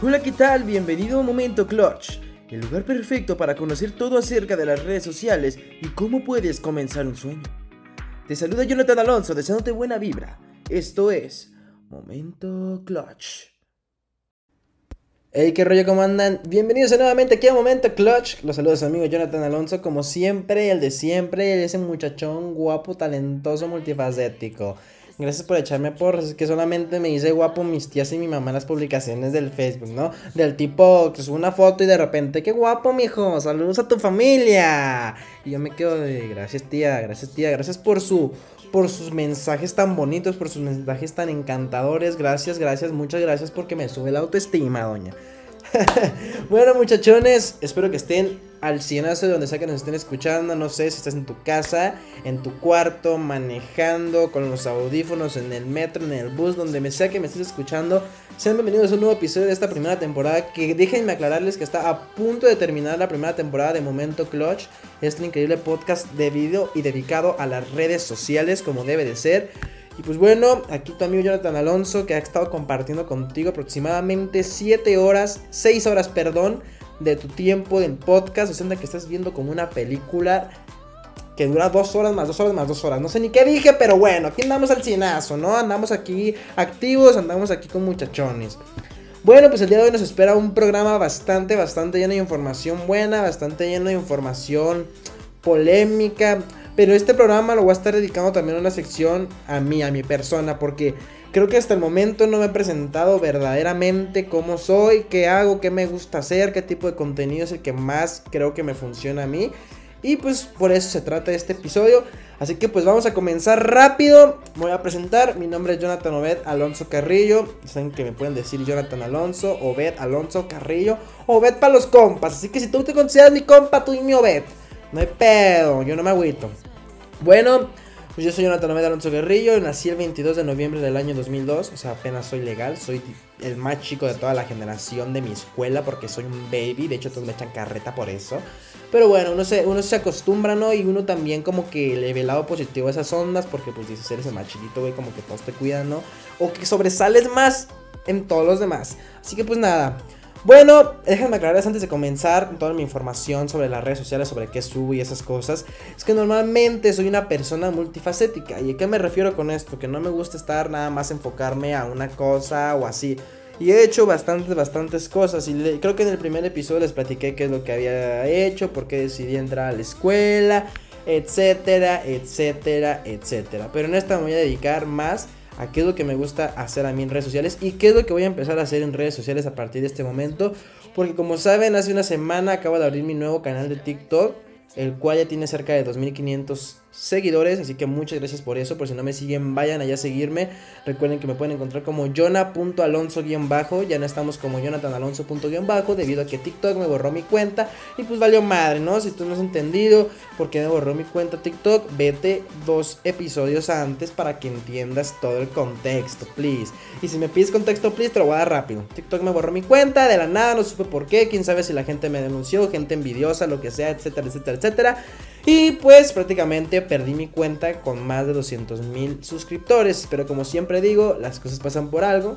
Hola, ¿qué tal? Bienvenido a Momento Clutch, el lugar perfecto para conocer todo acerca de las redes sociales y cómo puedes comenzar un sueño. Te saluda Jonathan Alonso deseándote buena vibra. Esto es Momento Clutch. Hey, qué rollo, ¿cómo andan? Bienvenidos nuevamente aquí a Momento Clutch. Los saludos amigo Jonathan Alonso, como siempre, el de siempre, ese muchachón guapo, talentoso, multifacético. Gracias por echarme por es que solamente me dice guapo mis tías y mi mamá en las publicaciones del Facebook, ¿no? Del tipo que sube una foto y de repente, qué guapo, mijo, saludos a tu familia. Y yo me quedo de, gracias tía, gracias tía, gracias por su por sus mensajes tan bonitos, por sus mensajes tan encantadores. Gracias, gracias, muchas gracias porque me sube la autoestima, doña. bueno, muchachones, espero que estén al cienazo de donde sea que nos estén escuchando. No sé si estás en tu casa, en tu cuarto, manejando, con los audífonos, en el metro, en el bus, donde me sea que me estés escuchando. Sean bienvenidos a un nuevo episodio de esta primera temporada. Que déjenme aclararles que está a punto de terminar la primera temporada de Momento Clutch. Este increíble podcast de video y dedicado a las redes sociales, como debe de ser. Y pues bueno, aquí tu amigo Jonathan Alonso que ha estado compartiendo contigo aproximadamente 7 horas, 6 horas, perdón, de tu tiempo en podcast. O sea, que estás viendo como una película que dura 2 horas más 2 horas más 2 horas. No sé ni qué dije, pero bueno, aquí andamos al cienazo, ¿no? Andamos aquí activos, andamos aquí con muchachones. Bueno, pues el día de hoy nos espera un programa bastante, bastante lleno de información buena, bastante lleno de información polémica. Pero este programa lo voy a estar dedicando también a una sección a mí, a mi persona, porque creo que hasta el momento no me he presentado verdaderamente cómo soy, qué hago, qué me gusta hacer, qué tipo de contenido es el que más creo que me funciona a mí. Y pues por eso se trata este episodio. Así que pues vamos a comenzar rápido. Voy a presentar. Mi nombre es Jonathan Obed Alonso Carrillo. Saben que me pueden decir Jonathan Alonso, Obed Alonso Carrillo, Obed para los compas. Así que si tú te consideras mi compa, tú y mi Obed. No hay pedo, yo no me agüito. Bueno, pues yo soy Jonathan Omeda Alonso Guerrillo, nací el 22 de noviembre del año 2002, o sea, apenas soy legal, soy el más chico de toda la generación de mi escuela porque soy un baby, de hecho todos me echan carreta por eso. Pero bueno, uno se, uno se acostumbra, ¿no? Y uno también como que le ve el lado positivo a esas ondas porque pues dices, eres el más chiquito, güey, como que todos te cuidan, ¿no? O que sobresales más en todos los demás. Así que pues nada, bueno, déjenme aclararles antes de comenzar toda mi información sobre las redes sociales, sobre qué subo y esas cosas. Es que normalmente soy una persona multifacética. ¿Y a qué me refiero con esto? Que no me gusta estar nada más enfocarme a una cosa o así. Y he hecho bastantes, bastantes cosas. Y creo que en el primer episodio les platiqué qué es lo que había hecho, por qué decidí entrar a la escuela, etcétera, etcétera, etcétera. Pero en esta me voy a dedicar más a qué es lo que me gusta hacer a mí en redes sociales y qué es lo que voy a empezar a hacer en redes sociales a partir de este momento. Porque como saben, hace una semana acabo de abrir mi nuevo canal de TikTok, el cual ya tiene cerca de 2500 seguidores, así que muchas gracias por eso. Por si no me siguen, vayan allá a seguirme. Recuerden que me pueden encontrar como jona.alonso-bajo. Ya no estamos como jonathanalonso.bajo debido a que TikTok me borró mi cuenta. Y pues valió madre, ¿no? Si tú no has entendido por qué me borró mi cuenta TikTok, vete dos episodios antes para que entiendas todo el contexto, please. Y si me pides contexto, please, te lo voy a dar rápido. TikTok me borró mi cuenta, de la nada, no supe por qué. Quién sabe si la gente me denunció, gente envidiosa, lo que sea, etcétera, etcétera, etcétera. Y pues prácticamente perdí mi cuenta con más de 200 mil suscriptores. Pero como siempre digo, las cosas pasan por algo.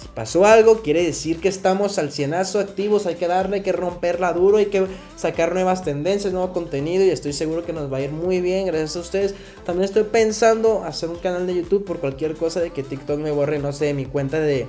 Si pasó algo, quiere decir que estamos al cienazo activos. Hay que darle, hay que romperla duro, hay que sacar nuevas tendencias, nuevo contenido. Y estoy seguro que nos va a ir muy bien, gracias a ustedes. También estoy pensando hacer un canal de YouTube por cualquier cosa de que TikTok me borre, no sé, mi cuenta de.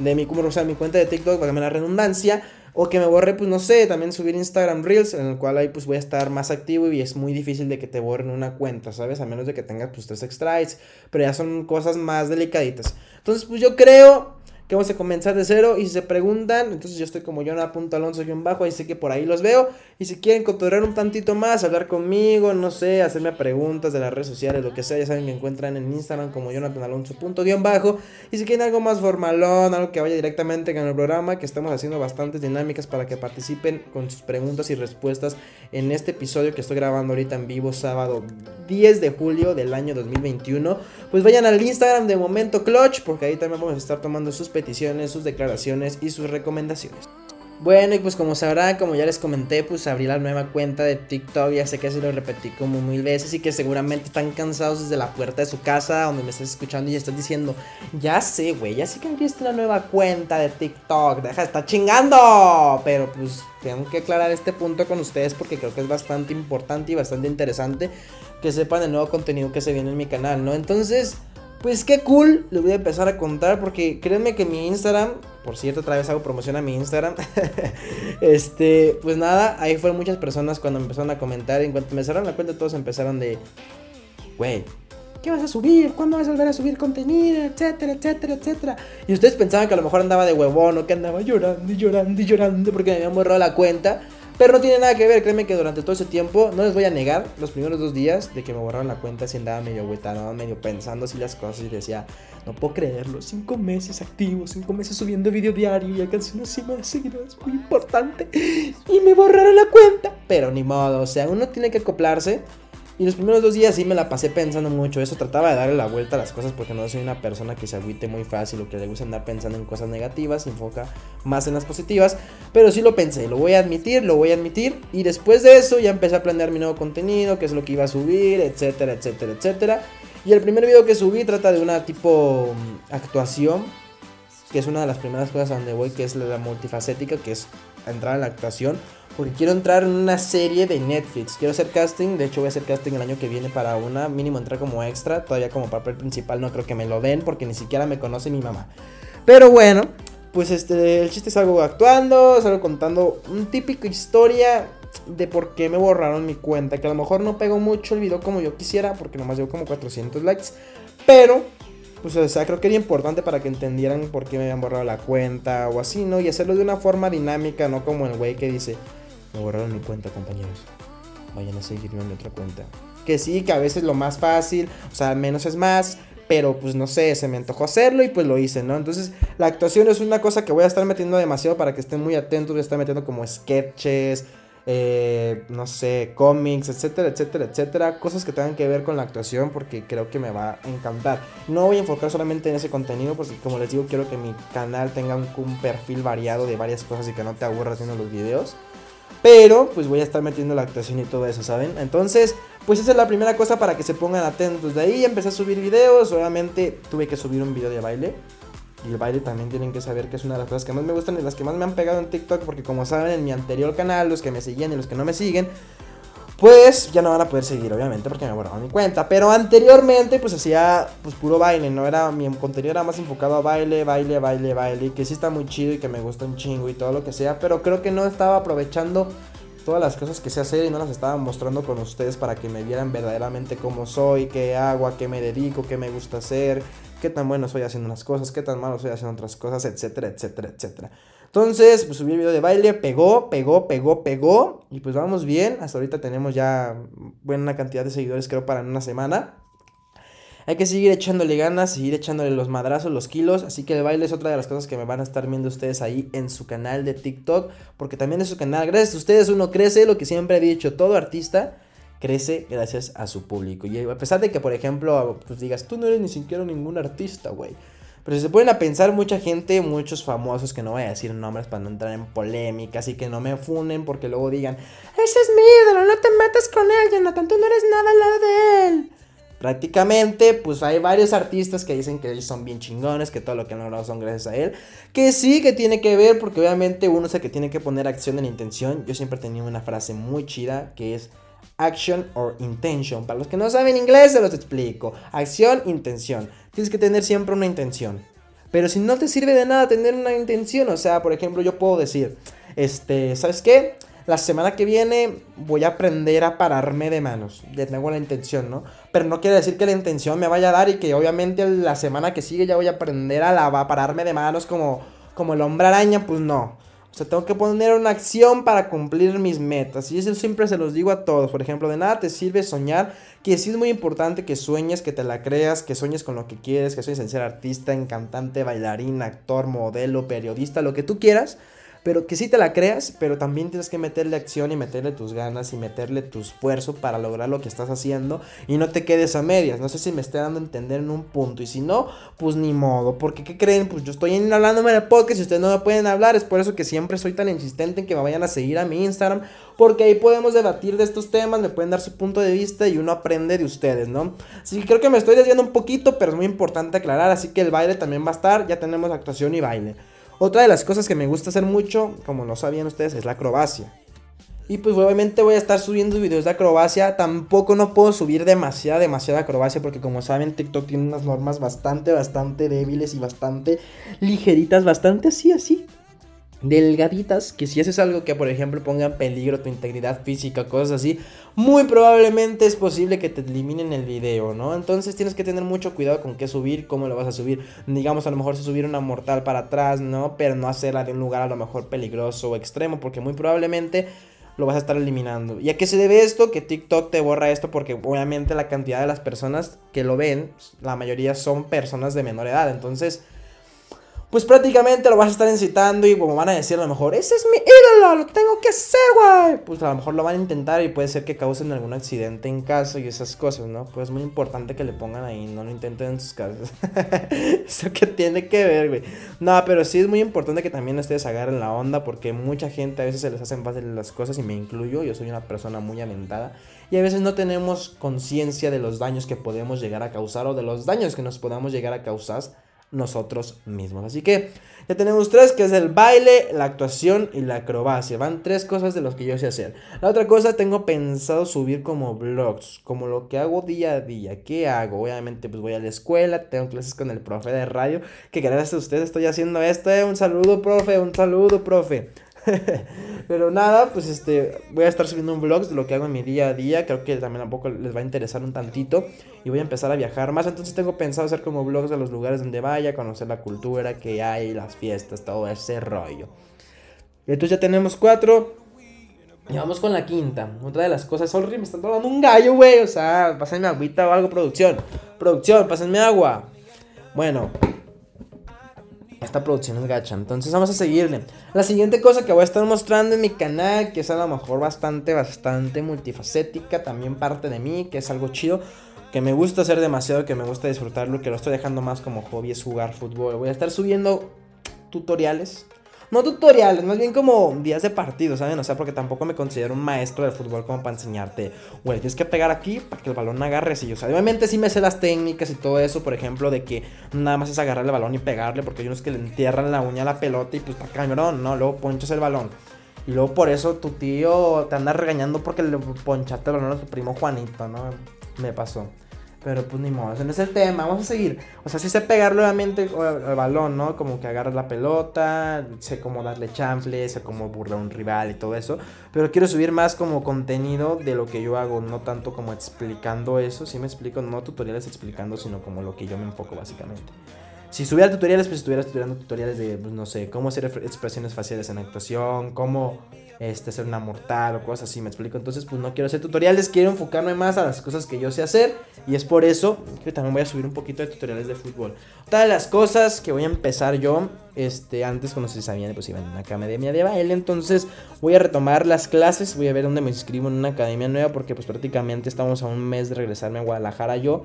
De mi, o sea, mi cuenta de TikTok, para que me la redundancia. O que me borre, pues no sé, también subir Instagram Reels, en el cual ahí pues voy a estar más activo y es muy difícil de que te borren una cuenta, ¿sabes? A menos de que tengas pues tres extras, pero ya son cosas más delicaditas. Entonces pues yo creo que vamos a comenzar de cero. Y si se preguntan, entonces yo estoy como Jonah.alonso-bajo, ahí sé que por ahí los veo. Y si quieren cotorrear un tantito más, hablar conmigo, no sé, hacerme preguntas de las redes sociales, lo que sea, ya saben que encuentran en Instagram como jonathanalonso.bajo. Y si quieren algo más formalón, algo que vaya directamente con el programa, que estamos haciendo bastantes dinámicas para que participen con sus preguntas y respuestas en este episodio que estoy grabando ahorita en vivo, sábado 10 de julio del año 2021. Pues vayan al Instagram de Momento Clutch, porque ahí también vamos a estar tomando sus peticiones, sus declaraciones y sus recomendaciones. Bueno, y pues como sabrán, como ya les comenté, pues abrí la nueva cuenta de TikTok. Ya sé que se lo repetí como mil veces y que seguramente están cansados desde la puerta de su casa donde me estás escuchando y estás diciendo, ya sé, güey, ya sé que abriste la nueva cuenta de TikTok, deja de estar chingando. Pero pues tengo que aclarar este punto con ustedes porque creo que es bastante importante y bastante interesante que sepan el nuevo contenido que se viene en mi canal, ¿no? Entonces... Pues qué cool, les voy a empezar a contar porque créanme que mi Instagram, por cierto, otra vez hago promoción a mi Instagram. este, pues nada, ahí fueron muchas personas cuando me empezaron a comentar. En cuanto me cerraron la cuenta, todos empezaron de, güey, ¿qué vas a subir? ¿Cuándo vas a volver a subir contenido? Etcétera, etcétera, etcétera. Y ustedes pensaban que a lo mejor andaba de huevón o que andaba llorando y llorando y llorando porque me habían borrado la cuenta. Pero no tiene nada que ver, créeme que durante todo ese tiempo, no les voy a negar, los primeros dos días de que me borraron la cuenta, si andaba medio andaba medio pensando así las cosas y decía, no puedo creerlo, cinco meses activos, cinco meses subiendo video diario y alcancé una cima de seguidores muy importante y me borraron la cuenta. Pero ni modo, o sea, uno tiene que acoplarse y los primeros dos días sí me la pasé pensando mucho. Eso trataba de darle la vuelta a las cosas porque no soy una persona que se agüite muy fácil o que le gusta andar pensando en cosas negativas. Se enfoca más en las positivas. Pero sí lo pensé, lo voy a admitir, lo voy a admitir. Y después de eso ya empecé a planear mi nuevo contenido, qué es lo que iba a subir, etcétera, etcétera, etcétera. Y el primer video que subí trata de una tipo mm, actuación. Que es una de las primeras cosas a donde voy, que es la multifacética, que es entrar en la actuación porque quiero entrar en una serie de Netflix. Quiero hacer casting. De hecho, voy a hacer casting el año que viene para una. Mínimo entrar como extra. Todavía como papel principal no creo que me lo den. Porque ni siquiera me conoce mi mamá. Pero bueno. Pues este. El chiste es algo actuando. Salgo contando un típico historia. De por qué me borraron mi cuenta. Que a lo mejor no pegó mucho el video como yo quisiera. Porque nomás llevo como 400 likes. Pero pues o sea, creo que era importante para que entendieran por qué me habían borrado la cuenta o así, ¿no? Y hacerlo de una forma dinámica, no como el güey que dice, me borraron mi cuenta, compañeros. Vayan a seguirme en mi otra cuenta. Que sí, que a veces lo más fácil, o sea, menos es más. Pero pues no sé, se me antojó hacerlo y pues lo hice, ¿no? Entonces la actuación es una cosa que voy a estar metiendo demasiado para que estén muy atentos. Voy a estar metiendo como sketches, eh, no sé, cómics, etcétera, etcétera, etcétera. Cosas que tengan que ver con la actuación porque creo que me va a encantar. No voy a enfocar solamente en ese contenido porque como les digo quiero que mi canal tenga un, un perfil variado de varias cosas y que no te aburras viendo los videos. Pero pues voy a estar metiendo la actuación y todo eso, ¿saben? Entonces, pues esa es la primera cosa para que se pongan atentos. De ahí empecé a subir videos. Obviamente tuve que subir un video de baile. Y el baile también tienen que saber que es una de las cosas que más me gustan y las que más me han pegado en TikTok. Porque como saben, en mi anterior canal, los que me seguían y los que no me siguen, pues ya no van a poder seguir, obviamente, porque me borraron mi cuenta. Pero anteriormente, pues hacía pues puro baile, ¿no? Era, mi contenido era más enfocado a baile, baile, baile, baile. Que sí está muy chido y que me gusta un chingo y todo lo que sea. Pero creo que no estaba aprovechando todas las cosas que sé hacer y no las estaba mostrando con ustedes para que me vieran verdaderamente cómo soy, qué hago, a qué me dedico, qué me gusta hacer, qué tan bueno soy haciendo unas cosas, qué tan malo soy haciendo otras cosas, etcétera, etcétera, etcétera. Entonces, pues subí el video de baile, pegó, pegó, pegó, pegó. Y pues vamos bien. Hasta ahorita tenemos ya buena cantidad de seguidores, creo, para una semana. Hay que seguir echándole ganas, seguir echándole los madrazos, los kilos. Así que el baile es otra de las cosas que me van a estar viendo ustedes ahí en su canal de TikTok. Porque también es su canal. Gracias a ustedes uno crece, lo que siempre he dicho, todo artista crece gracias a su público. Y a pesar de que, por ejemplo, pues digas, tú no eres ni siquiera ningún artista, güey. Pero si se pueden a pensar mucha gente, muchos famosos, que no voy a decir nombres para no entrar en polémicas y que no me funen porque luego digan, ese es mi ídolo, no te metas con él, Jonathan, tú no eres nada al lado de él. Prácticamente, pues hay varios artistas que dicen que ellos son bien chingones, que todo lo que han logrado son gracias a él. Que sí, que tiene que ver, porque obviamente uno es que tiene que poner acción en intención. Yo siempre he tenido una frase muy chida que es action or intention. Para los que no saben inglés, se los explico. Acción, intención. Tienes que tener siempre una intención. Pero si no te sirve de nada tener una intención, o sea, por ejemplo, yo puedo decir, este, ¿sabes qué? La semana que viene voy a aprender a pararme de manos. Ya tengo la intención, ¿no? Pero no quiere decir que la intención me vaya a dar y que obviamente la semana que sigue ya voy a aprender a, la, a pararme de manos como, como el hombre araña. Pues no. O sea, tengo que poner una acción para cumplir mis metas. Y eso siempre se los digo a todos. Por ejemplo, de nada te sirve soñar. Que sí es muy importante que sueñes, que te la creas, que sueñes con lo que quieres, que sueñes en ser artista, en cantante, bailarín, actor, modelo, periodista, lo que tú quieras. Pero que sí te la creas, pero también tienes que meterle acción y meterle tus ganas y meterle tu esfuerzo para lograr lo que estás haciendo y no te quedes a medias. No sé si me esté dando a entender en un punto y si no, pues ni modo, porque ¿qué creen? Pues yo estoy hablándome en el podcast y ustedes no me pueden hablar, es por eso que siempre soy tan insistente en que me vayan a seguir a mi Instagram, porque ahí podemos debatir de estos temas, me pueden dar su punto de vista y uno aprende de ustedes, ¿no? Así que creo que me estoy desviando un poquito, pero es muy importante aclarar, así que el baile también va a estar, ya tenemos actuación y baile. Otra de las cosas que me gusta hacer mucho, como lo sabían ustedes, es la acrobacia. Y pues obviamente voy a estar subiendo videos de acrobacia. Tampoco no puedo subir demasiada, demasiada acrobacia. Porque como saben, TikTok tiene unas normas bastante, bastante débiles y bastante ligeritas. Bastante así, así delgaditas que si haces algo que por ejemplo ponga en peligro tu integridad física, cosas así, muy probablemente es posible que te eliminen el video, ¿no? Entonces tienes que tener mucho cuidado con qué subir, cómo lo vas a subir. Digamos, a lo mejor si subir una mortal para atrás, ¿no? Pero no hacerla de un lugar a lo mejor peligroso o extremo, porque muy probablemente lo vas a estar eliminando. ¿Y a qué se debe esto? Que TikTok te borra esto porque obviamente la cantidad de las personas que lo ven, la mayoría son personas de menor edad, entonces pues prácticamente lo vas a estar incitando y como van a decir a lo mejor, ese es mi ídolo, lo tengo que hacer, güey. Pues a lo mejor lo van a intentar y puede ser que causen algún accidente en casa y esas cosas, ¿no? Pues es muy importante que le pongan ahí, no lo intenten en sus casas. Eso que tiene que ver, güey. No, pero sí es muy importante que también ustedes agarren la onda porque mucha gente a veces se les hacen fáciles las cosas y me incluyo, yo soy una persona muy aventada y a veces no tenemos conciencia de los daños que podemos llegar a causar o de los daños que nos podamos llegar a causar nosotros mismos. Así que ya tenemos tres, que es el baile, la actuación y la acrobacia. Van tres cosas de los que yo sé hacer. La otra cosa tengo pensado subir como vlogs, como lo que hago día a día. ¿Qué hago? Obviamente pues voy a la escuela, tengo clases con el profe de radio, que gracias a ustedes estoy haciendo esto. Eh. Un saludo, profe, un saludo, profe. Pero nada, pues este, voy a estar subiendo un vlog de lo que hago en mi día a día. Creo que también a poco les va a interesar un tantito. Y voy a empezar a viajar más. Entonces tengo pensado hacer como vlogs de los lugares donde vaya, conocer la cultura que hay, las fiestas, todo ese rollo. Entonces ya tenemos cuatro. Y vamos con la quinta. Otra de las cosas. Sorry, me están tomando un gallo, güey. O sea, pásenme agüita o algo, producción. Producción, pásenme agua. Bueno, esta producción es gacha. Entonces vamos a seguirle. La siguiente cosa que voy a estar mostrando en mi canal, que es a lo mejor bastante, bastante multifacética, también parte de mí, que es algo chido, que me gusta hacer demasiado, que me gusta disfrutarlo, que lo estoy dejando más como hobby, es jugar fútbol. Voy a estar subiendo tutoriales no tutoriales, más bien como días de partido, ¿saben? O sea, porque tampoco me considero un maestro de fútbol como para enseñarte, güey, tienes que pegar aquí para que el balón agarre así. O sea, obviamente sí me sé las técnicas y todo eso, por ejemplo, de que nada más es agarrar el balón y pegarle, porque hay unos que le entierran la uña a la pelota y pues para cabrón, ¿no? Luego ponchas el balón. Y luego por eso tu tío te anda regañando porque le ponchaste el balón a tu primo Juanito, ¿no? Me pasó. Pero pues ni modo, ese no es el tema, vamos a seguir. O sea, sí sé pegar nuevamente el balón, ¿no? Como que agarras la pelota, sé cómo darle chanfle, sé cómo burlar a un rival y todo eso. Pero quiero subir más como contenido de lo que yo hago, no tanto como explicando eso. Si me explico, no tutoriales explicando, sino como lo que yo me enfoco básicamente. Si subiera tutoriales, pues estuviera estudiando tutoriales de, pues, no sé, cómo hacer expresiones faciales en actuación, cómo este, hacer una mortal o cosas así, me explico. Entonces, pues no quiero hacer tutoriales, quiero enfocarme más a las cosas que yo sé hacer. Y es por eso que también voy a subir un poquito de tutoriales de fútbol. Otra de las cosas que voy a empezar yo, este, antes, como si sabían, pues iba en una academia de baile. Entonces, voy a retomar las clases, voy a ver dónde me inscribo en una academia nueva, porque pues prácticamente estamos a un mes de regresarme a Guadalajara yo.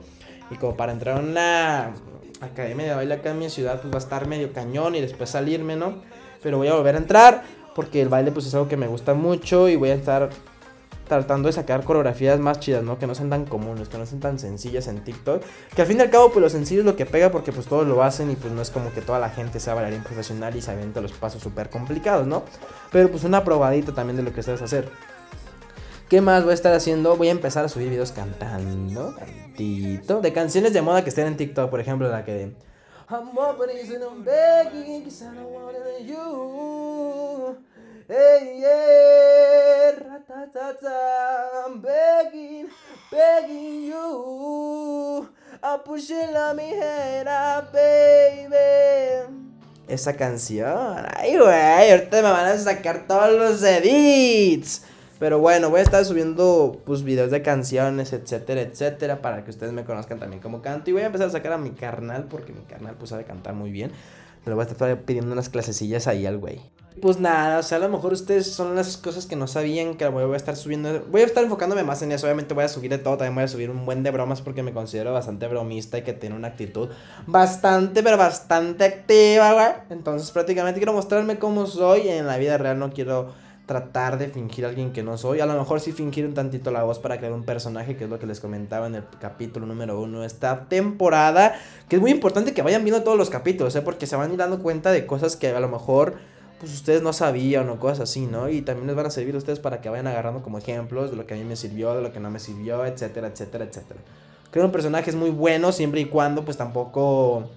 Y como para entrar a una academia de baile acá en mi ciudad, pues va a estar medio cañón y después salirme, ¿no? Pero voy a volver a entrar porque el baile pues es algo que me gusta mucho y voy a estar tratando de sacar coreografías más chidas, ¿no? Que no sean tan comunes, que no sean tan sencillas en TikTok. Que al fin y al cabo, pues lo sencillo es lo que pega porque pues todos lo hacen y pues no es como que toda la gente sea bailarín profesional y se avienta los pasos súper complicados, ¿no? Pero pues una probadita también de lo que sabes hacer. ¿Qué más voy a estar haciendo? Voy a empezar a subir videos cantando, cantito, de canciones de moda que estén en TikTok, por ejemplo, la que I'm opening and I'm begging cause I don't want you. Hey, yeah, ratatata, I'm begging, begging you. I'm pushing la mi head baby. Esa canción, ay, güey, ahorita me van a sacar todos los edits. Pero bueno, voy a estar subiendo pues videos de canciones, etcétera, etcétera, para que ustedes me conozcan también como canto. Y voy a empezar a sacar a mi carnal, porque mi carnal pues sabe cantar muy bien. Le voy a estar pidiendo unas clasecillas ahí al güey. Pues nada, o sea, a lo mejor ustedes son las cosas que no sabían que voy a estar subiendo. Voy a estar enfocándome más en eso. Obviamente voy a subir de todo. También voy a subir un buen de bromas porque me considero bastante bromista y que tiene una actitud bastante, pero bastante activa, güey. Entonces prácticamente quiero mostrarme cómo soy. En la vida real no quiero tratar de fingir a alguien que no soy. A lo mejor sí fingir un tantito la voz para crear un personaje, que es lo que les comentaba en el capítulo número uno de esta temporada. Que es muy importante que vayan viendo todos los capítulos, ¿eh? porque se van a ir dando cuenta de cosas que a lo mejor pues ustedes no sabían o cosas así, ¿no? Y también les van a servir a ustedes para que vayan agarrando como ejemplos de lo que a mí me sirvió, de lo que no me sirvió, etcétera, etcétera, etcétera. Creo un personaje es muy bueno siempre y cuando pues tampoco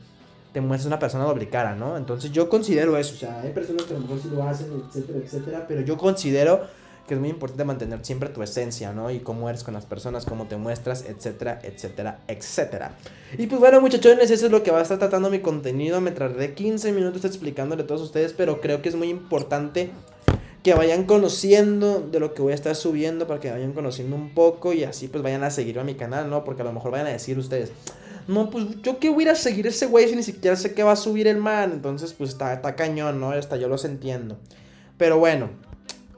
te muestres una persona doble cara, ¿no? Entonces yo considero eso, o sea, hay personas que a lo mejor sí lo hacen, etcétera, etcétera, pero yo considero que es muy importante mantener siempre tu esencia, ¿no? Y cómo eres con las personas, cómo te muestras, etcétera, etcétera, etcétera. Y pues bueno, muchachones, eso es lo que va a estar tratando mi contenido. Me tardé 15 minutos explicándole a todos ustedes, pero creo que es muy importante que vayan conociendo de lo que voy a estar subiendo para que vayan conociendo un poco y así pues vayan a seguirme a mi canal, ¿no? Porque a lo mejor vayan a decir ustedes, no, pues yo que voy a ir a seguir ese güey si ni siquiera sé qué va a subir el man. Entonces, pues está, está cañón, ¿no? Hasta yo los entiendo. Pero bueno,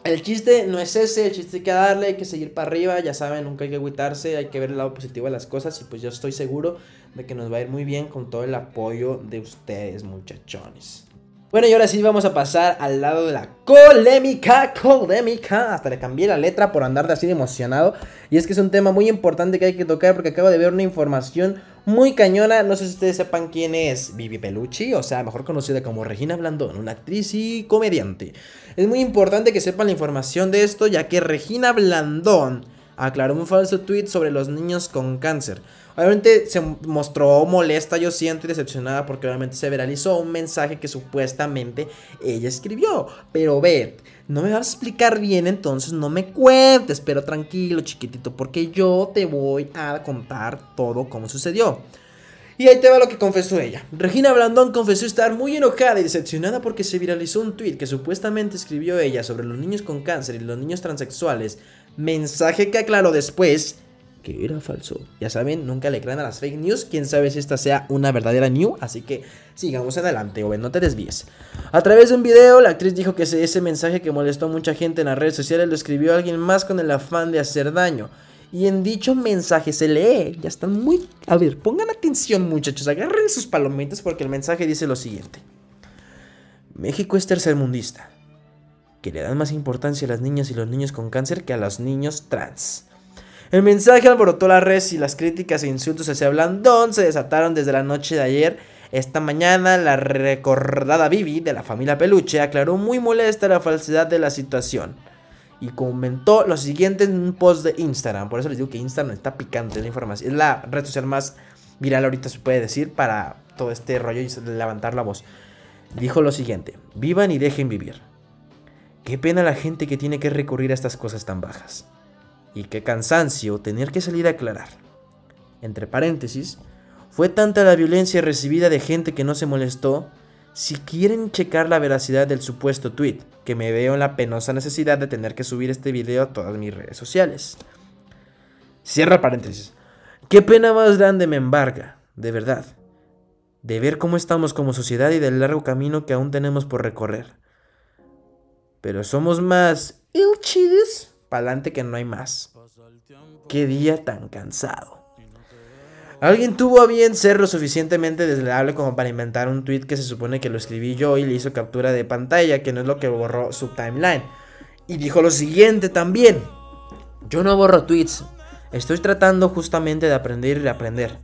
el chiste no es ese, el chiste hay que darle, hay que seguir para arriba, ya saben, nunca hay que agüitarse, hay que ver el lado positivo de las cosas y pues yo estoy seguro de que nos va a ir muy bien con todo el apoyo de ustedes, muchachones. Bueno, y ahora sí vamos a pasar al lado de la colémica, colémica. Hasta le cambié la letra por andar de así de emocionado. Y es que es un tema muy importante que hay que tocar porque acabo de ver una información muy cañona. No sé si ustedes sepan quién es Vivi Pelucci, o sea, mejor conocida como Regina Blandón, una actriz y comediante. Es muy importante que sepan la información de esto, ya que Regina Blandón aclaró un falso tweet sobre los niños con cáncer. Obviamente se mostró molesta, yo siento, y decepcionada porque obviamente se viralizó un mensaje que supuestamente ella escribió. Pero ver, no me vas a explicar bien, entonces no me cuentes, pero tranquilo, chiquitito, porque yo te voy a contar todo cómo sucedió. Y ahí te va lo que confesó ella. Regina Blandón confesó estar muy enojada y decepcionada porque se viralizó un tweet que supuestamente escribió ella sobre los niños con cáncer y los niños transexuales, mensaje que aclaró después que era falso. Ya saben, nunca le crean a las fake news. Quién sabe si esta sea una verdadera news. Así que sigamos adelante, o no te desvíes. A través de un video, la actriz dijo que ese mensaje que molestó a mucha gente en las redes sociales lo escribió alguien más con el afán de hacer daño. Y en dicho mensaje se lee, ya están muy... A ver, pongan atención muchachos, agarren sus palomitas porque el mensaje dice lo siguiente. México es tercermundista, que le dan más importancia a las niñas y los niños con cáncer que a los niños trans. El mensaje alborotó las redes y las críticas e insultos hacia Blandón se desataron desde la noche de ayer. Esta mañana, la recordada Vivi de la familia Peluche aclaró muy molesta la falsedad de la situación y comentó lo siguiente en un post de Instagram. Por eso les digo que Instagram está picante la información. Es la red social más viral ahorita, se puede decir, para todo este rollo y levantar la voz. Dijo lo siguiente: Vivan y dejen vivir. Qué pena la gente que tiene que recurrir a estas cosas tan bajas. Y qué cansancio tener que salir a aclarar. Entre paréntesis, fue tanta la violencia recibida de gente que no se molestó. Si quieren checar la veracidad del supuesto tweet, que me veo en la penosa necesidad de tener que subir este video a todas mis redes sociales. Cierra paréntesis. Qué pena más grande me embarga, de verdad, de ver cómo estamos como sociedad y del largo camino que aún tenemos por recorrer. Pero somos más ilchides pa'lante que no hay más. Qué día tan cansado. Alguien tuvo a bien ser lo suficientemente desleable como para inventar un tweet que se supone que lo escribí yo y le hizo captura de pantalla, que no es lo que borró su timeline. Y dijo lo siguiente también. Yo no borro tweets. Estoy tratando justamente de aprender y reaprender.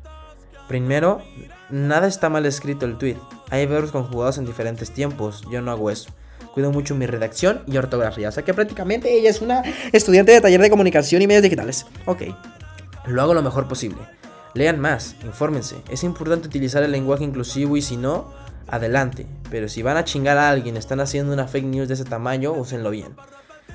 Primero, nada está mal escrito el tweet. Hay verbos conjugados en diferentes tiempos. Yo no hago eso cuido mucho mi redacción y ortografía. O sea que prácticamente ella es una estudiante de taller de comunicación y medios digitales. Ok, lo hago lo mejor posible. Lean más, infórmense. Es importante utilizar el lenguaje inclusivo y si no, adelante. Pero si van a chingar a alguien, están haciendo una fake news de ese tamaño, úsenlo bien.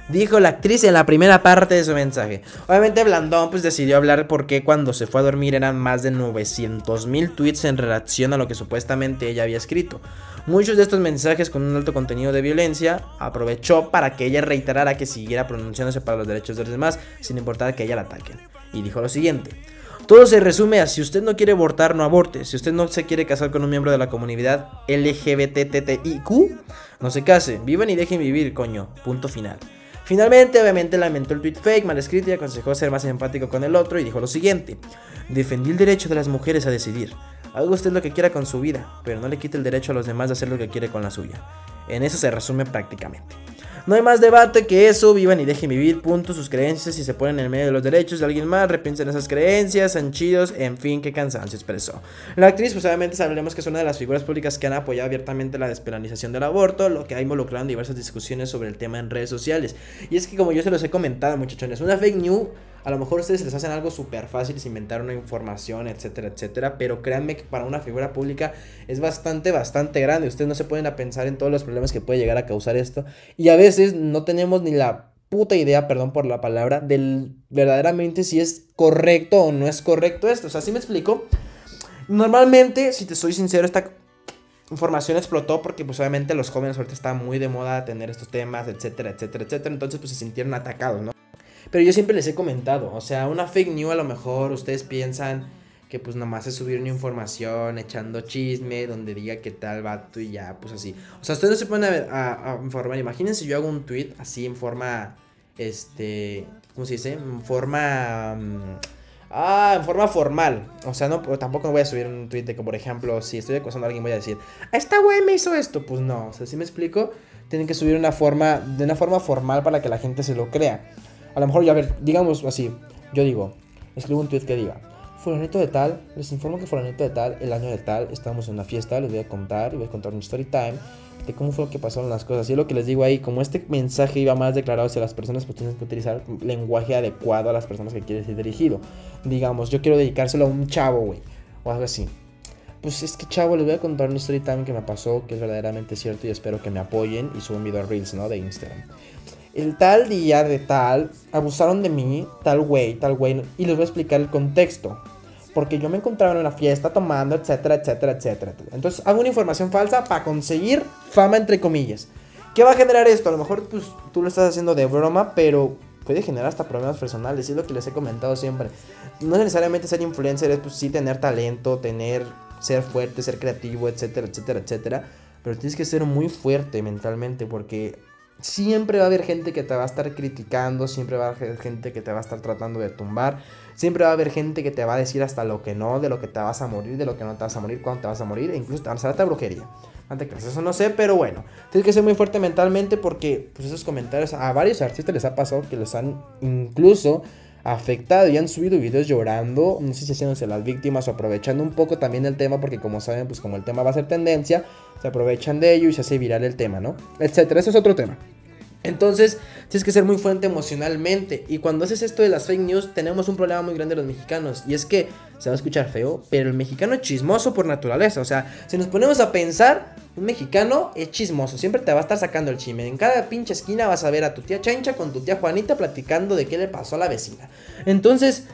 Dijo la actriz en la primera parte de su mensaje. Obviamente Blandón pues decidió hablar porque cuando se fue a dormir eran más de 900 mil tweets en relación a lo que supuestamente ella había escrito. Muchos de estos mensajes con un alto contenido de violencia aprovechó para que ella reiterara que siguiera pronunciándose para los derechos de los demás sin importar que ella la ataquen. Y dijo lo siguiente. Todo se resume a si usted no quiere abortar, no aborte. Si usted no se quiere casar con un miembro de la comunidad LGBTTIQ, no se case. Vivan y dejen vivir, coño. Punto final. Finalmente, obviamente, lamentó el tweet fake, mal escrito y aconsejó ser más empático con el otro y dijo lo siguiente. Defendí el derecho de las mujeres a decidir. Haga usted lo que quiera con su vida, pero no le quite el derecho a los demás de hacer lo que quiere con la suya. En eso se resume prácticamente. No hay más debate que eso, vivan y dejen vivir, punto, sus creencias y se ponen en el medio de los derechos de alguien más, repiensen esas creencias, son chidos, en fin, qué cansancio expresó. La actriz, pues obviamente sabemos que es una de las figuras públicas que han apoyado abiertamente la despenalización del aborto, lo que ha involucrado en diversas discusiones sobre el tema en redes sociales. Y es que como yo se los he comentado, muchachones, una fake news a lo mejor ustedes les hacen algo súper fácil, inventar una información, etcétera, etcétera. Pero créanme que para una figura pública es bastante, bastante grande. Ustedes no se pueden a pensar en todos los problemas que puede llegar a causar esto. Y a veces no tenemos ni la puta idea, perdón por la palabra, del verdaderamente si es correcto o no es correcto esto. O sea, si me explico. Normalmente, si te soy sincero, esta información explotó porque pues obviamente los jóvenes ahorita están muy de moda tener estos temas, etcétera, etcétera, etcétera. Entonces pues se sintieron atacados, ¿no? Pero yo siempre les he comentado, o sea, una fake news a lo mejor ustedes piensan que pues nomás es subir una información echando chisme donde diga que tal vato y ya, pues así. O sea, ustedes no se pueden a, informar. Imagínense yo hago un tweet así en forma, este, ¿cómo se dice? En forma... Mm, ah, en forma formal. O sea, no, tampoco voy a subir un tweet de que, por ejemplo, si estoy acosando a alguien voy a decir, esta güey me hizo esto. Pues no, o sea, si me explico, tienen que subir una forma, de una forma formal para que la gente se lo crea. A lo mejor, ya ver, digamos así, yo digo, escribo un tweet que diga, fulanito de tal, les informo que fulanito de tal, el año de tal, estamos en una fiesta, les voy a contar, les voy a contar un story time de cómo fue lo que pasaron las cosas. Y lo que les digo ahí, como este mensaje iba más declarado hacia las personas, pues tienes que utilizar lenguaje adecuado a las personas que quieres ir dirigido. Digamos, yo quiero dedicárselo a un chavo, güey, o algo así. Pues es que chavo, les voy a contar un story time que me pasó, que es verdaderamente cierto y espero que me apoyen y subo un video a Reels, ¿no? De Instagram el tal día de tal, abusaron de mí, tal güey, tal güey, y les voy a explicar el contexto. Porque yo me encontraba en una fiesta tomando, etcétera, etcétera, etcétera. Entonces hago una información falsa para conseguir fama, entre comillas. ¿Qué va a generar esto? A lo mejor pues, tú lo estás haciendo de broma, pero puede generar hasta problemas personales. Es lo que les he comentado siempre. No necesariamente ser influencer es pues sí tener talento, tener, ser fuerte, ser creativo, etcétera, etcétera, etcétera. Pero tienes que ser muy fuerte mentalmente porque Siempre va a haber gente que te va a estar criticando, siempre va a haber gente que te va a estar tratando de tumbar, siempre va a haber gente que te va a decir hasta lo que no, de lo que te vas a morir, de lo que no te vas a morir, cuándo te vas a morir, e incluso te van a brujería. Antes que eso no sé, pero bueno, tienes que ser muy fuerte mentalmente porque pues, esos comentarios a varios artistas les ha pasado que los han incluso afectado y han subido videos llorando, no sé si haciéndose las víctimas o aprovechando un poco también el tema, porque como saben, pues como el tema va a ser tendencia, se aprovechan de ello y se hace viral el tema, ¿no? Etcétera, eso es otro tema. Entonces, tienes que ser muy fuerte emocionalmente. Y cuando haces esto de las fake news, tenemos un problema muy grande los mexicanos. Y es que, se va a escuchar feo, pero el mexicano es chismoso por naturaleza. O sea, si nos ponemos a pensar, un mexicano es chismoso. Siempre te va a estar sacando el chisme. En cada pinche esquina vas a ver a tu tía Chancha con tu tía Juanita platicando de qué le pasó a la vecina. Entonces,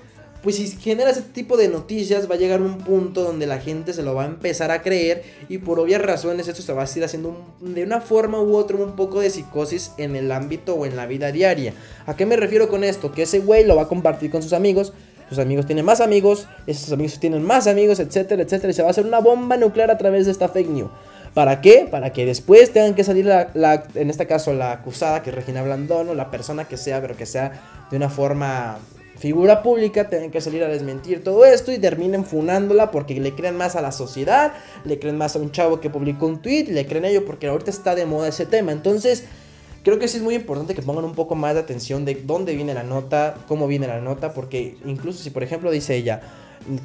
pues si generas este tipo de noticias va a llegar un punto donde la gente se lo va a empezar a creer y por obvias razones esto se va a ir haciendo de una forma u otra un poco de psicosis en el ámbito o en la vida diaria. ¿A qué me refiero con esto? Que ese güey lo va a compartir con sus amigos, sus amigos tienen más amigos, esos amigos tienen más amigos, etcétera, etcétera, y se va a hacer una bomba nuclear a través de esta fake news. ¿Para qué? Para que después tengan que salir, la, en este caso, la acusada, que es Regina Blandón, o la persona que sea, pero que sea de una forma figura pública tienen que salir a desmentir todo esto y terminen funándola porque le creen más a la sociedad, le creen más a un chavo que publicó un tweet, le creen a ello porque ahorita está de moda ese tema. Entonces, creo que sí es muy importante que pongan un poco más de atención de dónde viene la nota, cómo viene la nota, porque incluso si por ejemplo dice ella,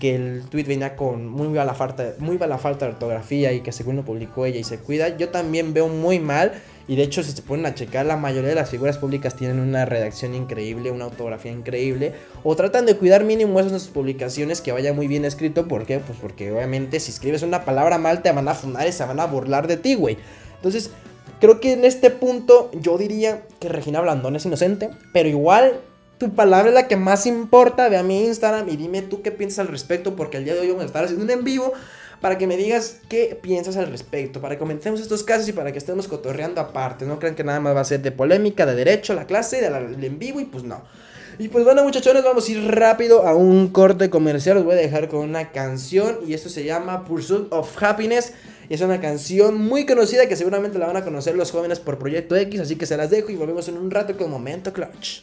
que el tweet venía con muy mala falta, muy mala falta de ortografía y que según lo publicó ella y se cuida, yo también veo muy mal y de hecho si se ponen a checar la mayoría de las figuras públicas tienen una redacción increíble, una ortografía increíble o tratan de cuidar mínimo en sus publicaciones que vaya muy bien escrito, ¿por qué? Pues porque obviamente si escribes una palabra mal te van a fundar y se van a burlar de ti, güey. Entonces, creo que en este punto yo diría que Regina Blandón es inocente, pero igual tu palabra es la que más importa. Ve a mi Instagram y dime tú qué piensas al respecto, porque el día de hoy vamos a estar haciendo un en vivo para que me digas qué piensas al respecto, para que comentemos estos casos y para que estemos cotorreando aparte. No crean que nada más va a ser de polémica, de derecho, la clase, de en vivo y pues no. Y pues bueno, muchachones, vamos a ir rápido a un corte comercial. Os voy a dejar con una canción y esto se llama Pursuit of Happiness. Es una canción muy conocida que seguramente la van a conocer los jóvenes por Proyecto X, así que se las dejo y volvemos en un rato con Momento Clutch.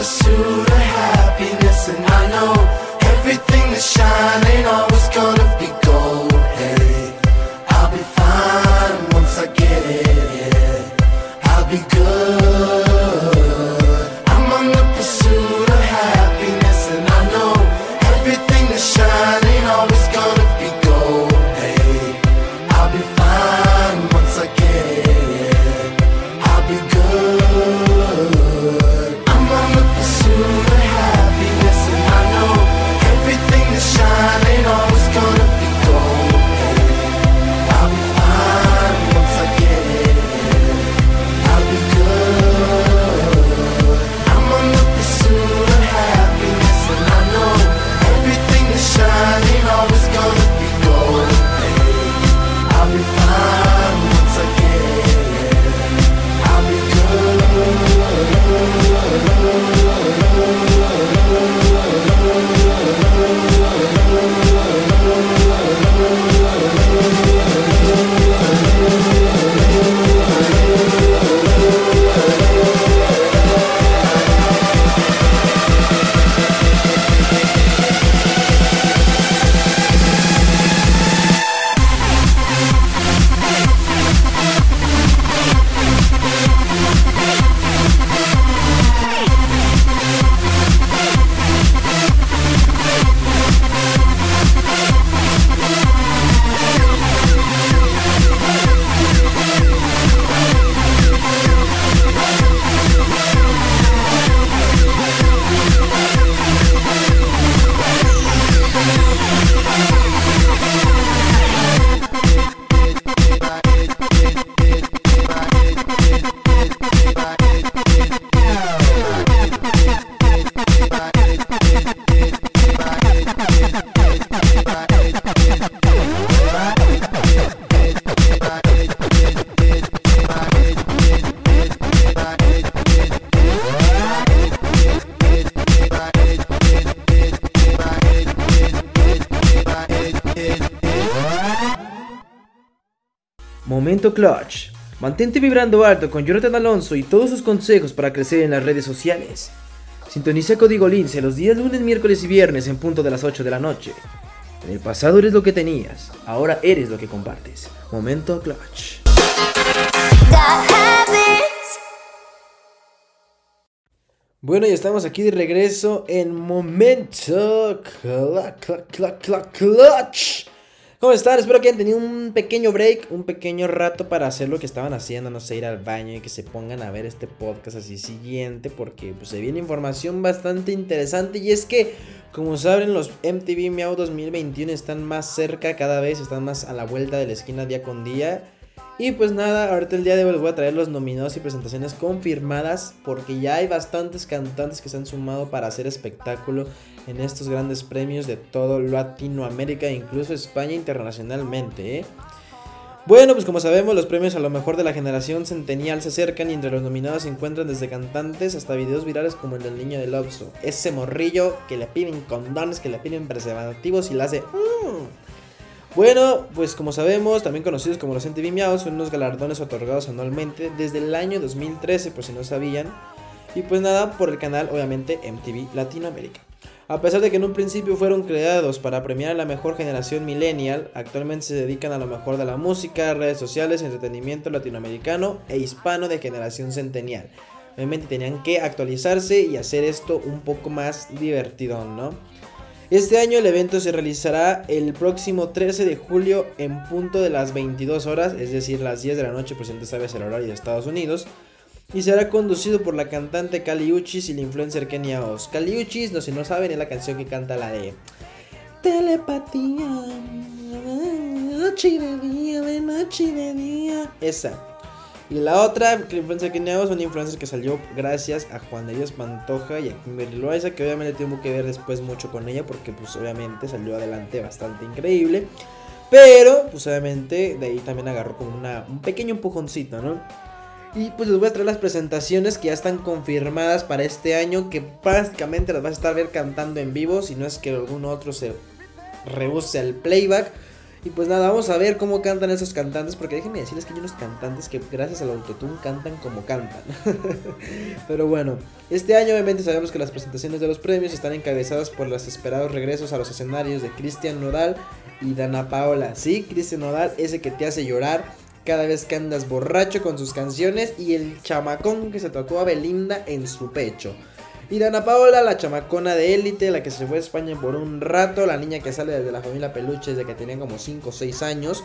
pursuit of happiness And I know everything that's shining always gonna Mantente vibrando alto con Jonathan Alonso y todos sus consejos para crecer en las redes sociales. Sintoniza Código Lince los días lunes, miércoles y viernes en punto de las 8 de la noche. En el pasado eres lo que tenías, ahora eres lo que compartes. Momento Clutch. Bueno, y estamos aquí de regreso en Momento Clutch. ¿Cómo están? Espero que hayan tenido un pequeño break, un pequeño rato para hacer lo que estaban haciendo, no sé, ir al baño y que se pongan a ver este podcast así siguiente, porque pues se viene información bastante interesante y es que, como saben, los MTV Meow 2021 están más cerca cada vez, están más a la vuelta de la esquina día con día. Y pues nada, ahorita el día de hoy les voy a traer los nominados y presentaciones confirmadas porque ya hay bastantes cantantes que se han sumado para hacer espectáculo en estos grandes premios de todo Latinoamérica e incluso España internacionalmente. ¿eh? Bueno, pues como sabemos, los premios a lo mejor de la generación centenial se acercan y entre los nominados se encuentran desde cantantes hasta videos virales como el del niño del Oxxo. Ese morrillo que le piden condones, que le piden preservativos y le hace... Mm". Bueno, pues como sabemos, también conocidos como los MTV Meow, son unos galardones otorgados anualmente desde el año 2013, por si no sabían. Y pues nada, por el canal, obviamente, MTV Latinoamérica. A pesar de que en un principio fueron creados para premiar a la mejor generación millennial, actualmente se dedican a lo mejor de la música, redes sociales, entretenimiento latinoamericano e hispano de generación centenial. Obviamente tenían que actualizarse y hacer esto un poco más divertido, ¿no? Este año el evento se realizará el próximo 13 de julio en punto de las 22 horas, es decir, las 10 de la noche, si no sabes el horario de Estados Unidos. Y será conducido por la cantante Kali Uchis y la influencer Kenia Oz. Kali Uchis, no si no saben, es la canción que canta la de Telepatía, noche de día, de noche de día. Esa. Y la otra que influencer que es una influencer que salió gracias a Juan de Dios Pantoja y a Kimberly Loaiza, que obviamente tuvo que ver después mucho con ella, porque pues obviamente salió adelante bastante increíble. Pero, pues obviamente de ahí también agarró como una, un pequeño empujoncito, ¿no? Y pues les voy a traer las presentaciones que ya están confirmadas para este año, que prácticamente las vas a estar ver cantando en vivo, si no es que algún otro se rehúse al playback. Y pues nada, vamos a ver cómo cantan esos cantantes, porque déjenme decirles que hay unos cantantes que gracias al autotune cantan como cantan. Pero bueno, este año obviamente sabemos que las presentaciones de los premios están encabezadas por los esperados regresos a los escenarios de Cristian Nodal y Dana Paola. Sí, Cristian Nodal, ese que te hace llorar cada vez que andas borracho con sus canciones y el chamacón que se tocó a Belinda en su pecho. Y Dana Paola, la chamacona de élite, la que se fue a España por un rato, la niña que sale desde la familia Peluche desde que tenía como 5 o 6 años.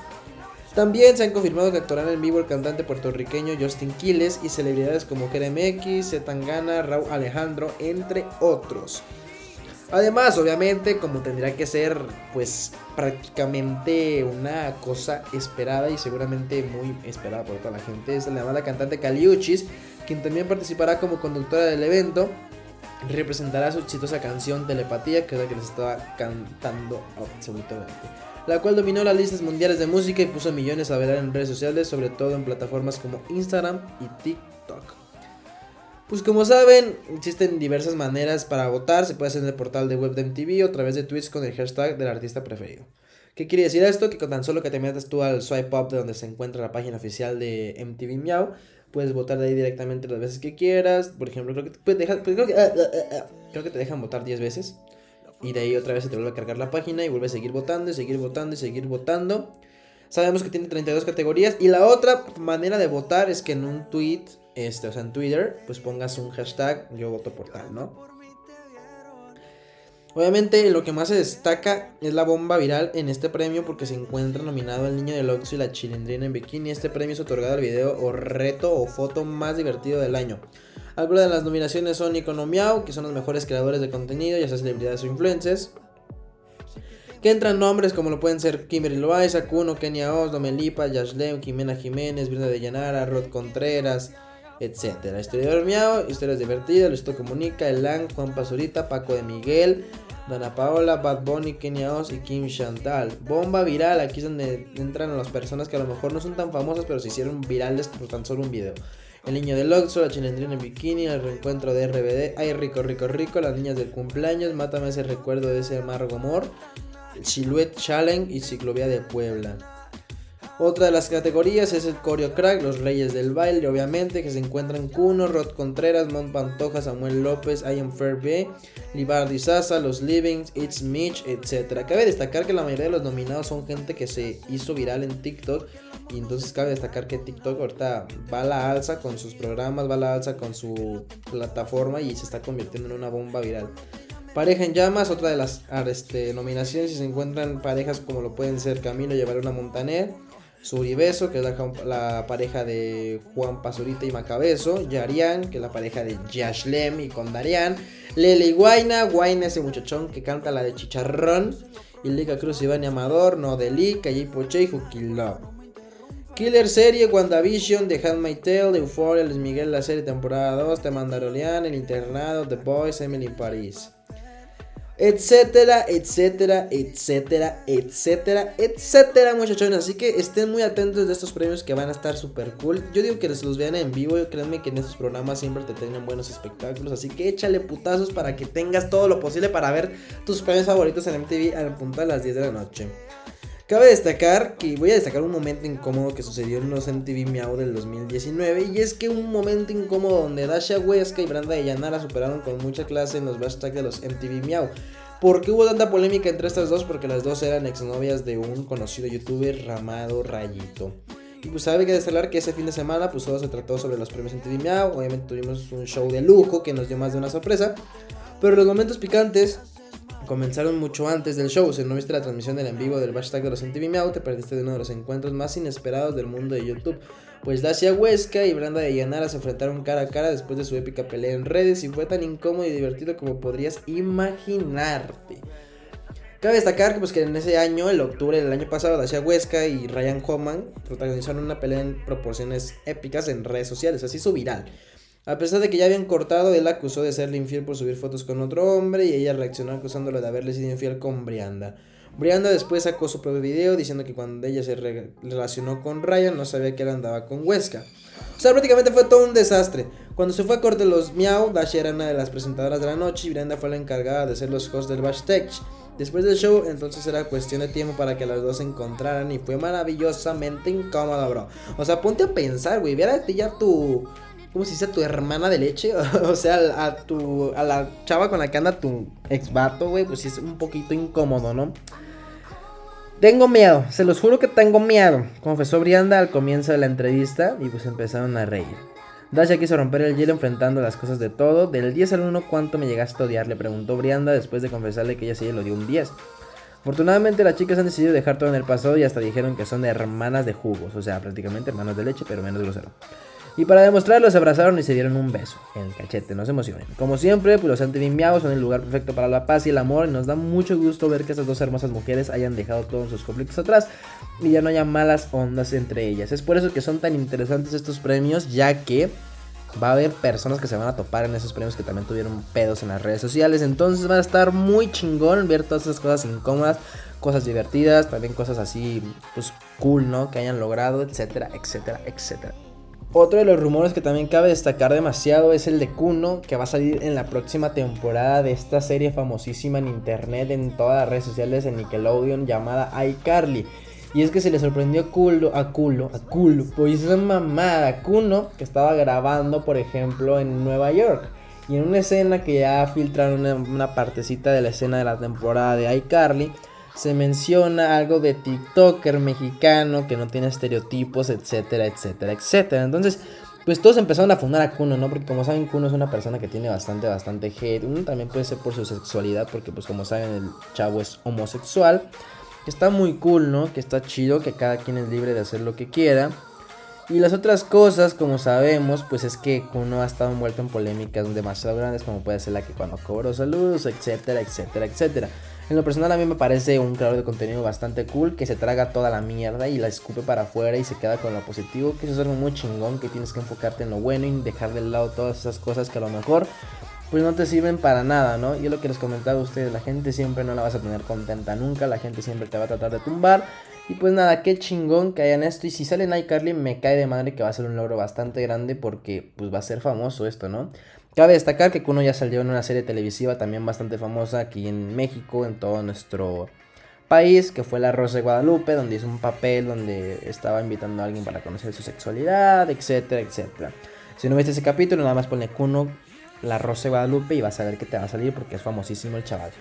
También se han confirmado que actuarán en vivo el cantante puertorriqueño Justin Quiles y celebridades como Kerem X, Zetangana, Raúl Alejandro, entre otros. Además, obviamente, como tendría que ser, pues prácticamente una cosa esperada y seguramente muy esperada por toda la gente, es la llamada cantante Caliuchis, quien también participará como conductora del evento representará su exitosa canción Telepatía, que es la que les estaba cantando absolutamente. La cual dominó las listas mundiales de música y puso millones a bailar en redes sociales, sobre todo en plataformas como Instagram y TikTok. Pues como saben, existen diversas maneras para votar. Se puede hacer en el portal de web de MTV o a través de tweets con el hashtag del artista preferido. ¿Qué quiere decir esto? Que con tan solo que te metas tú al swipe up de donde se encuentra la página oficial de MTV Meow, Puedes votar de ahí directamente las veces que quieras. Por ejemplo, creo que, te, pues, creo que, ah, ah, ah, creo que te dejan votar 10 veces. Y de ahí otra vez se te vuelve a cargar la página y vuelve a seguir votando y seguir votando y seguir votando. Sabemos que tiene 32 categorías. Y la otra manera de votar es que en un tweet, este, o sea, en Twitter, pues pongas un hashtag yo voto por tal, ¿no? Obviamente lo que más se destaca es la bomba viral en este premio porque se encuentra nominado el niño del Oxxo y la chilindrina en bikini. Este premio es otorgado al video o reto o foto más divertido del año. Algunas de las nominaciones son Economiao, que son los mejores creadores de contenido, ya sea celebridades o influencers. Que entran nombres como lo pueden ser Kimberly Loaiza, Kuno, Kenia Oz, Domelipa, Yashlem, Jimena Jiménez, Brenda de Llanara, Rod Contreras, etc. Historiador Miao, historias divertidas, Luisito Comunica, Elan, Juan Pazurita, Paco de Miguel, Dana Paola, Bad Bunny, Kenya Oz y Kim Chantal. Bomba viral, aquí es donde entran las personas que a lo mejor no son tan famosas, pero se hicieron virales por tan solo un video. El niño del Oxxo, la chilendrina en bikini, el reencuentro de RBD, ay rico, rico, rico, las niñas del cumpleaños, mátame ese recuerdo de ese amargo amor, el Silhouette Challenge y Ciclovía de Puebla. Otra de las categorías es el Coreo Crack, los Reyes del Baile, obviamente, que se encuentran Kuno, Rod Contreras, Mont Pantoja, Samuel López, I Am Fair B, Libardi Sasa, Los Livings, It's Mitch, etc. Cabe destacar que la mayoría de los nominados son gente que se hizo viral en TikTok. Y entonces cabe destacar que TikTok ahorita va a la alza con sus programas, va a la alza con su plataforma y se está convirtiendo en una bomba viral. Pareja en llamas, otra de las este, nominaciones, y se encuentran parejas como lo pueden ser Camilo y una Montaner, Suribeso, que es la, pareja de Juan Pazurita y Macabezo, Yarian, que es la pareja de Yashlem y con Darian, Lele y Guaina, Guaina ese muchachón que canta la de Chicharrón, y Liga Cruz, Iván y Amador, Nodeli, Calle Poche y Love. Killer serie, WandaVision, The My Tale, Euphoria, Luis Miguel, la serie temporada 2, The Mandalorian, El Internado, The Boys, Emily Paris etcétera, etcétera, etcétera, etcétera, etcétera, muchachones. Así que estén muy atentos de estos premios que van a estar súper cool. Yo digo que los vean en vivo. Yo créanme que en estos programas siempre te tienen buenos espectáculos. Así que échale putazos para que tengas todo lo posible para ver tus premios favoritos en MTV al punto de las 10 de la noche. Cabe destacar que voy a destacar un momento incómodo que sucedió en los MTV Miau del 2019 y es que un momento incómodo donde Dasha Huesca y Branda de Yanara superaron con mucha clase en los hashtags de los MTV Miau. ¿Por qué hubo tanta polémica entre estas dos? Porque las dos eran exnovias de un conocido youtuber Ramado Rayito. Y pues sabe que destacar que ese fin de semana pues todo se trató sobre los premios MTV Miau. Obviamente tuvimos un show de lujo que nos dio más de una sorpresa. Pero los momentos picantes comenzaron mucho antes del show. Si no viste la transmisión del en vivo del hashtag de los MTV Meow, te perdiste de uno de los encuentros más inesperados del mundo de YouTube. Pues Dacia Huesca y Branda de Yanara se enfrentaron cara a cara después de su épica pelea en redes y fue tan incómodo y divertido como podrías imaginarte. Cabe destacar que, pues, que en ese año, el octubre del año pasado, Dacia Huesca y Ryan Homan protagonizaron una pelea en proporciones épicas en redes sociales, así hizo viral. A pesar de que ya habían cortado, él acusó de serle infiel por subir fotos con otro hombre y ella reaccionó acusándolo de haberle sido infiel con Brianda. Brianda después sacó su propio video diciendo que cuando ella se relacionó con Ryan no sabía que él andaba con Huesca. O sea, prácticamente fue todo un desastre. Cuando se fue a corte los Miau, Dash era una de las presentadoras de la noche y Brianda fue la encargada de ser los hosts del Tech. Después del show, entonces era cuestión de tiempo para que las dos se encontraran y fue maravillosamente incómoda, bro. O sea, ponte a pensar, güey, viera ya tu ¿cómo se dice? A tu hermana de leche. o sea, a, tu, a la chava con la que anda tu ex vato, güey. Pues es un poquito incómodo, ¿no? Tengo miedo, se los juro que tengo miedo. Confesó Brianda al comienzo de la entrevista y pues empezaron a reír. Dasha quiso romper el hielo enfrentando las cosas de todo. Del 10 al 1, ¿cuánto me llegaste a odiar? Le preguntó Brianda después de confesarle que ella sí le dio un 10. Afortunadamente las chicas han decidido dejar todo en el pasado y hasta dijeron que son hermanas de jugos, o sea, prácticamente hermanas de leche, pero menos grosero. Y para demostrarlo se abrazaron y se dieron un beso en el cachete, no se emocionen. Como siempre, pues los antivimbiados son el lugar perfecto para la paz y el amor y nos da mucho gusto ver que estas dos hermosas mujeres hayan dejado todos sus conflictos atrás y ya no haya malas ondas entre ellas. Es por eso que son tan interesantes estos premios, ya que va a haber personas que se van a topar en esos premios que también tuvieron pedos en las redes sociales. Entonces va a estar muy chingón ver todas esas cosas incómodas, cosas divertidas, también cosas así, pues cool, ¿no? Que hayan logrado, etcétera, etcétera, etcétera. Otro de los rumores que también cabe destacar demasiado es el de Kuno, que va a salir en la próxima temporada de esta serie famosísima en internet, en todas las redes sociales, en Nickelodeon, llamada iCarly. Y es que se le sorprendió a culo, a culo, a culo, pues esa mamada, Kuno, que estaba grabando, por ejemplo, en Nueva York. Y en una escena que ya filtraron una, una partecita de la escena de la temporada de iCarly, se menciona algo de TikToker mexicano que no tiene estereotipos, etcétera, etcétera, etcétera. Entonces, pues todos empezaron a fundar a Kuno, ¿no? Porque como saben, Kuno es una persona que tiene bastante, bastante hate. Uno también puede ser por su sexualidad, porque pues como saben, el chavo es homosexual. Está muy cool, ¿no? Que está chido, que cada quien es libre de hacer lo que quiera. Y las otras cosas, como sabemos, pues es que Kuno ha estado envuelto en polémicas demasiado grandes, como puede ser la que cuando cobró saludos, etcétera, etcétera, etcétera. En lo personal a mí me parece un creador de contenido bastante cool que se traga toda la mierda y la escupe para afuera y se queda con lo positivo, que eso es algo muy chingón, que tienes que enfocarte en lo bueno y dejar de lado todas esas cosas que a lo mejor pues no te sirven para nada, ¿no? Yo lo que les comentaba a ustedes, la gente siempre no la vas a tener contenta nunca, la gente siempre te va a tratar de tumbar. Y pues nada, qué chingón que hayan esto. Y si sale iCarly, me cae de madre que va a ser un logro bastante grande porque pues va a ser famoso esto, ¿no? Cabe destacar que Kuno ya salió en una serie televisiva también bastante famosa aquí en México, en todo nuestro país, que fue La Rosa de Guadalupe, donde hizo un papel donde estaba invitando a alguien para conocer su sexualidad, etcétera, etcétera. Si no viste ese capítulo, nada más ponle Kuno, La Rosa de Guadalupe y vas a ver que te va a salir porque es famosísimo el chaval.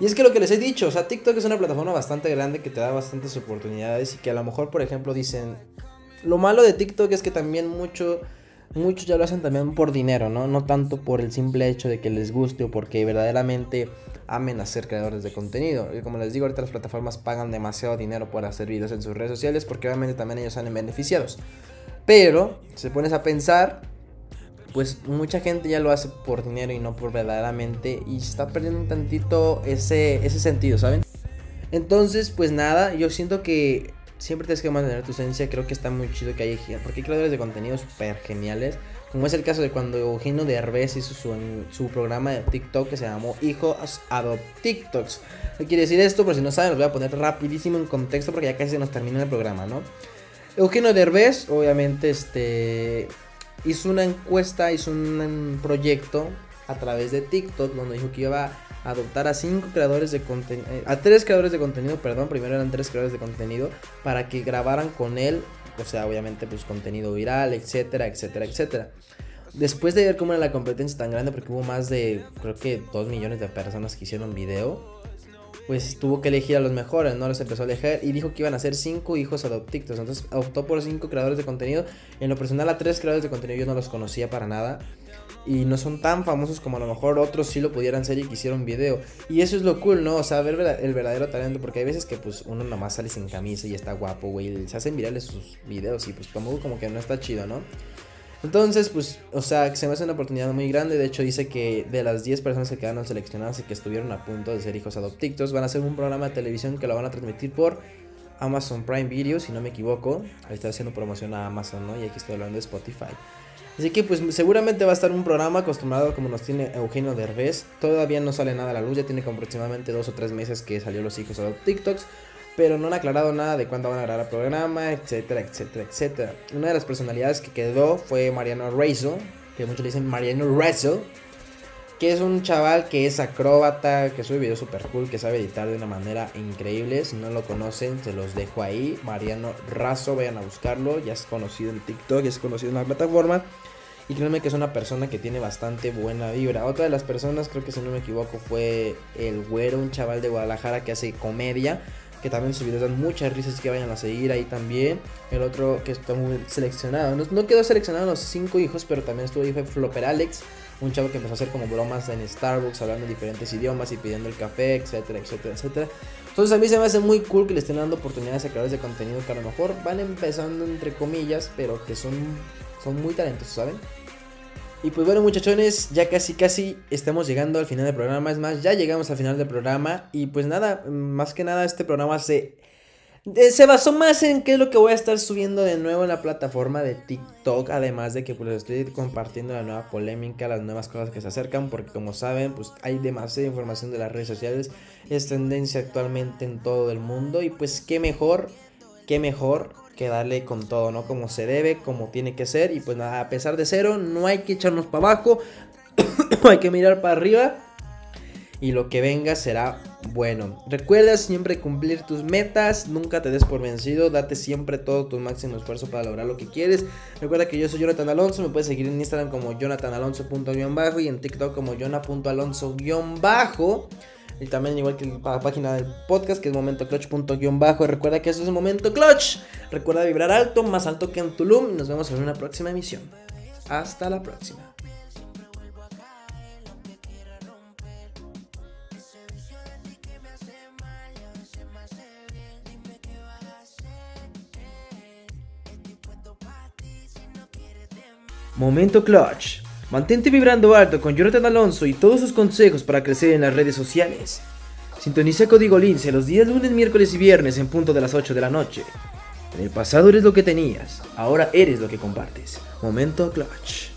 Y es que lo que les he dicho, o sea, TikTok es una plataforma bastante grande que te da bastantes oportunidades y que a lo mejor, por ejemplo, dicen, lo malo de TikTok es que también mucho muchos ya lo hacen también por dinero, ¿no? No tanto por el simple hecho de que les guste o porque verdaderamente amen a ser creadores de contenido. Y como les digo, ahorita las plataformas pagan demasiado dinero por hacer videos en sus redes sociales porque obviamente también ellos salen beneficiados. Pero, si se pones a pensar, pues mucha gente ya lo hace por dinero y no por verdaderamente y se está perdiendo un tantito ese, ese sentido, ¿saben? Entonces, pues nada, yo siento que siempre tienes que mantener tu esencia. Creo que está muy chido que hay, porque hay creadores de contenido súper geniales. Como es el caso de cuando Eugenio Derbez hizo su, su programa de TikTok que se llamó Hijos Adopt TikToks. ¿Qué quiere decir esto? Por si no saben, lo voy a poner rapidísimo en contexto porque ya casi se nos termina el programa, ¿no? Eugenio Derbez, obviamente, este hizo una encuesta, hizo un proyecto a través de TikTok donde dijo que iba adoptar a cinco creadores de contenido, eh, a tres creadores de contenido, perdón, primero eran tres creadores de contenido para que grabaran con él, o sea, obviamente pues contenido viral, etcétera, etcétera, etcétera. Después de ver cómo era la competencia tan grande, porque hubo más de, creo que dos millones de personas que hicieron video, pues tuvo que elegir a los mejores, ¿no? Los empezó a elegir y dijo que iban a ser cinco hijos adoptictos. Entonces optó por cinco creadores de contenido. En lo personal a tres creadores de contenido yo no los conocía para nada y no son tan famosos como a lo mejor otros sí lo pudieran ser y quisieron video. Y eso es lo cool, ¿no? O sea, ver el verdadero talento, porque hay veces que pues uno nomás sale sin camisa y está guapo, güey, se hacen virales sus videos y pues como, como que no está chido, ¿no? Entonces, pues, o sea, se me hace una oportunidad muy grande. De hecho, dice que de las 10 personas que quedaron seleccionadas y que estuvieron a punto de ser hijos adoptictos, van a hacer un programa de televisión que lo van a transmitir por Amazon Prime Video, si no me equivoco. Ahí está haciendo promoción a Amazon, ¿no? Y aquí estoy hablando de Spotify. Así que pues seguramente va a estar un programa acostumbrado como nos tiene Eugenio Derbez. Todavía no sale nada a la luz, ya tiene como aproximadamente dos o tres meses que salió Los Hijos a los TikToks. Pero no han aclarado nada de cuándo van a grabar el programa, etcétera, etcétera, etcétera. Una de las personalidades que quedó fue Mariano Rizzo, que muchos dicen Mariano Rizzo, que es un chaval que es acróbata, que sube videos super cool, que sabe editar de una manera increíble. Si no lo conocen, se los dejo ahí. Mariano Razo, vayan a buscarlo. Ya es conocido en TikTok, ya es conocido en la plataforma. Y créanme que es una persona que tiene bastante buena vibra. Otra de las personas, creo que si no me equivoco, fue el güero, un chaval de Guadalajara que hace comedia. Que también sus videos dan muchas risas que vayan a seguir ahí también. El otro que está muy seleccionado. No, quedó seleccionado los cinco hijos, pero también estuvo ahí fue Flopper Alex. Un chavo que empezó a hacer como bromas en Starbucks, hablando diferentes idiomas y pidiendo el café, etcétera, etcétera, etcétera. Entonces a mí se me hace muy cool que le estén dando oportunidades a creadores de contenido que a lo mejor van empezando entre comillas, pero que son, son muy talentosos, ¿saben? Y pues bueno muchachones, ya casi casi estamos llegando al final del programa. Es más, ya llegamos al final del programa. Y pues nada, más que nada este programa se, se basó más en qué es lo que voy a estar subiendo de nuevo en la plataforma de TikTok. Además de que pues estoy compartiendo la nueva polémica, las nuevas cosas que se acercan. Porque como saben, pues hay demasiada información de las redes sociales. Es tendencia actualmente en todo el mundo. Y pues qué mejor, qué mejor que darle con todo, ¿no? Como se debe, como tiene que ser. Y pues nada, a pesar de cero, no hay que echarnos para abajo. hay que mirar para arriba. Y lo que venga será bueno. Recuerda siempre cumplir tus metas. Nunca te des por vencido. Date siempre todo tu máximo esfuerzo para lograr lo que quieres. Recuerda que yo soy Jonathan Alonso. Me puedes seguir en Instagram como jonathanalonso.bajo y en TikTok como jona.alonso-bajo. Y también igual que la página del podcast que es momentoclutch.bajo. Recuerda que eso es Momento Clutch. Recuerda vibrar alto, más alto que en Tulum. Y nos vemos en una próxima emisión. Hasta la próxima. Momento Clutch. Mantente vibrando alto con Jonathan Alonso y todos sus consejos para crecer en las redes sociales. Sintoniza Código Lince los días lunes, miércoles y viernes en punto de las 8 de la noche. En el pasado eres lo que tenías, ahora eres lo que compartes. Momento Clutch.